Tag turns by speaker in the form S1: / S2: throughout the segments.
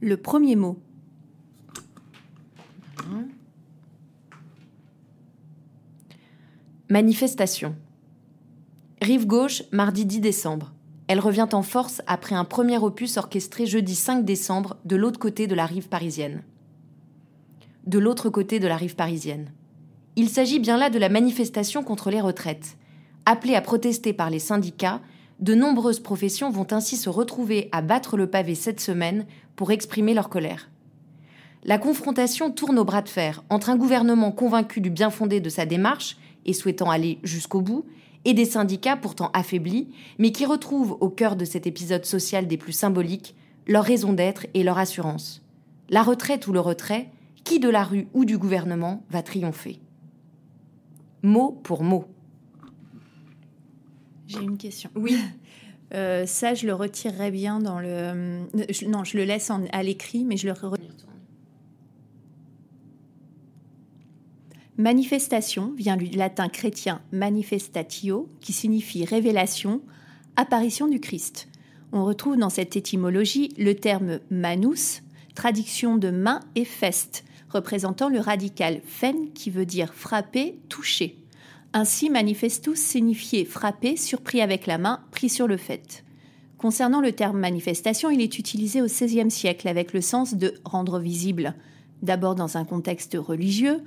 S1: Le premier mot.
S2: Manifestation. Rive gauche, mardi 10 décembre. Elle revient en force après un premier opus orchestré jeudi 5 décembre de l'autre côté de la rive parisienne. De l'autre côté de la rive parisienne. Il s'agit bien là de la manifestation contre les retraites. Appelée à protester par les syndicats, de nombreuses professions vont ainsi se retrouver à battre le pavé cette semaine pour exprimer leur colère. La confrontation tourne au bras de fer entre un gouvernement convaincu du bien fondé de sa démarche et souhaitant aller jusqu'au bout, et des syndicats pourtant affaiblis, mais qui retrouvent au cœur de cet épisode social des plus symboliques leur raison d'être et leur assurance. La retraite ou le retrait, qui de la rue ou du gouvernement va triompher? Mot pour mot.
S1: J'ai une question.
S2: Oui.
S1: Euh, ça, je le retirerais bien dans le. je- non, je le laisse en- à l'écrit, mais je le. re- Manifestation vient du latin chrétien manifestatio, qui signifie révélation, apparition du Christ. On retrouve dans cette étymologie le terme manus, traduction de main et feste, représentant le radical fen qui veut dire frapper, toucher. Ainsi, manifestus signifiait frapper, surpris avec la main, pris sur le fait. Concernant le terme manifestation, il est utilisé au XVIe siècle avec le sens de rendre visible, d'abord dans un contexte religieux,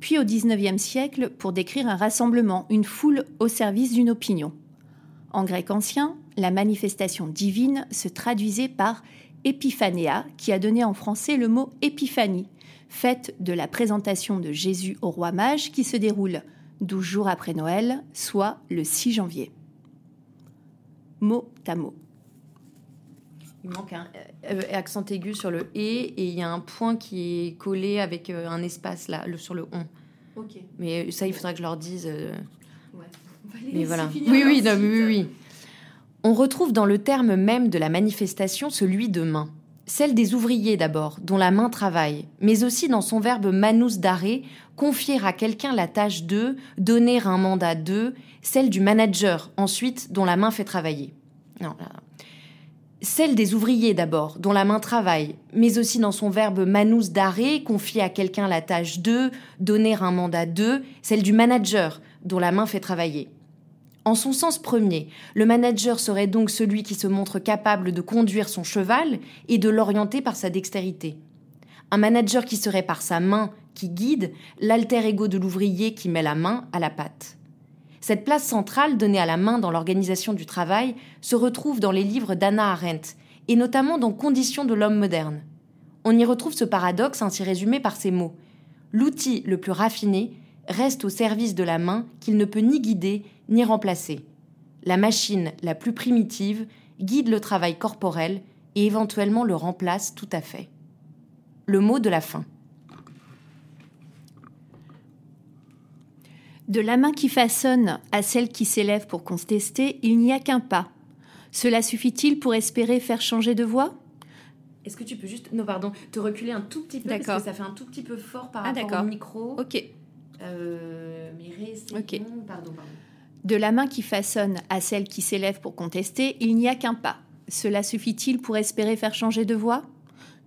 S1: puis au XIXe siècle pour décrire un rassemblement, une foule au service d'une opinion. En grec ancien, la manifestation divine se traduisait par épiphanéa, qui a donné en français le mot épiphanie, fête de la présentation de Jésus au roi mage qui se déroule 12 jours après Noël, soit le 6 janvier. Mot à mot.
S2: Il manque un euh, accent aigu sur le et et il y a un point qui est collé avec euh, un espace là sur le on.
S1: Ok.
S2: Mais ça, il faudra que je leur dise. euh,
S1: Ouais.
S2: Mais voilà. Oui, oui, non, oui, oui, oui. On retrouve dans le terme même de la manifestation celui de main. Celle des ouvriers d'abord, dont la main travaille, mais aussi dans son verbe manus d'arrêt, confier à quelqu'un la tâche de, donner un mandat de, celle du manager ensuite, dont la main fait travailler. Non. Celle des ouvriers d'abord, dont la main travaille, mais aussi dans son verbe manus d'arrêt, confier à quelqu'un la tâche de, donner un mandat de, celle du manager, dont la main fait travailler. En son sens premier, le manager serait donc celui qui se montre capable de conduire son cheval et de l'orienter par sa dextérité. Un manager qui serait par sa main qui guide, l'alter ego de l'ouvrier qui met la main à la pâte. Cette place centrale donnée à la main dans l'organisation du travail se retrouve dans les livres d'Anna Arendt, et notamment dans Conditions de l'homme moderne. On y retrouve ce paradoxe ainsi résumé par ces mots. L'outil le plus raffiné reste au service de la main qu'il ne peut ni guider ni remplacer. La machine la plus primitive guide le travail corporel et éventuellement le remplace tout à fait. Le mot de la fin.
S1: De la main qui façonne à celle qui s'élève pour contester, il n'y a qu'un pas. Cela suffit-il pour espérer faire changer de voix?
S2: Est-ce que tu peux juste, non pardon, te reculer un tout petit peu parce
S1: D'accord.
S2: que ça fait un tout petit peu fort par
S1: Ah,
S2: rapport au micro.
S1: Ok.
S2: Euh, mais réessayons.
S1: Ok.
S2: Pardon, pardon.
S1: De la main qui façonne à celle qui s'élève pour contester, il n'y a qu'un pas. Cela suffit-il pour espérer faire changer de voix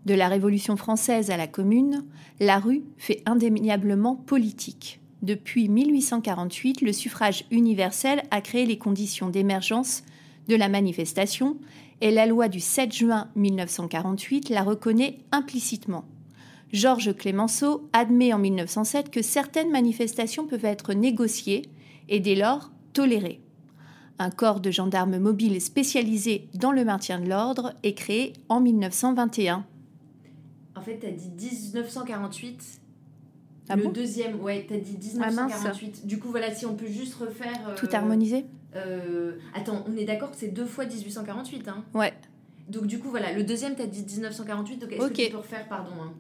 S1: De la Révolution française à la Commune, la rue fait indéniablement politique. Depuis 1848, le suffrage universel a créé les conditions d'émergence de la manifestation et la loi du 7 juin 1948 la reconnaît implicitement. Georges Clémenceau admet en 1907 que certaines manifestations peuvent être négociées et dès lors tolérées. Un corps de gendarmes mobiles spécialisé dans le maintien de l'ordre est créé en 1921.
S2: En fait, t'as dit 1948.
S1: Ah
S2: le
S1: bon?
S2: deuxième, ouais, t'as dit
S1: Ah, mince.
S2: 1948. du coup, voilà, si on peut juste refaire. euh,
S1: Tout harmonisé?
S2: euh, attends, on est d'accord que c'est deux fois 1848, hein?
S1: Ouais.
S2: Donc, du coup, voilà, le deuxième, t'as dit 1948. Donc, est-ce
S1: Ok.
S2: que tu peux refaire, pardon hein?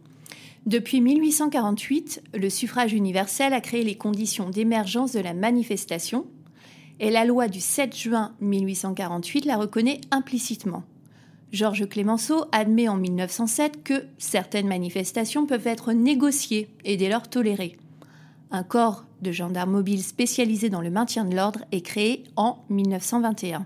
S1: Depuis 1848, le suffrage universel a créé les conditions d'émergence de la manifestation et la loi du 7 juin 1848 la reconnaît implicitement. Georges Clémenceau admet en 1907 que certaines manifestations peuvent être négociées et dès lors tolérées. Un corps de gendarmes mobiles spécialisé dans le maintien de l'ordre est créé en 1921.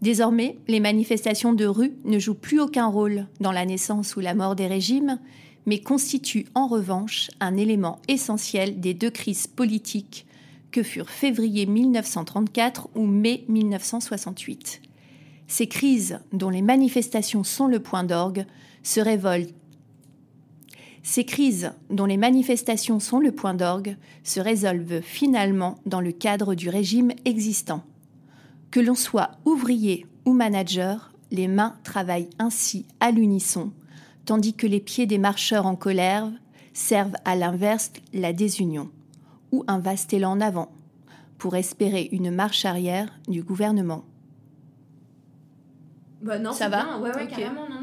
S1: Désormais, les manifestations de rue ne jouent plus aucun rôle dans la naissance ou la mort des régimes, mais constituent en revanche un élément essentiel des deux crises politiques que furent février 1934 ou mai 1968. Ces crises, dont les manifestations sont le point d'orgue, se révoltent ces crises, dont les manifestations sont le point d'orgue, se résolvent finalement dans le cadre du régime existant. Que l'on soit ouvrier ou manager, les mains travaillent ainsi à l'unisson, tandis que les pieds des marcheurs en colère servent à l'inverse la désunion, ou un vaste élan en avant, pour espérer une marche arrière du gouvernement.
S2: Bah non,
S1: ça va
S2: Ouais, ouais, carrément, non,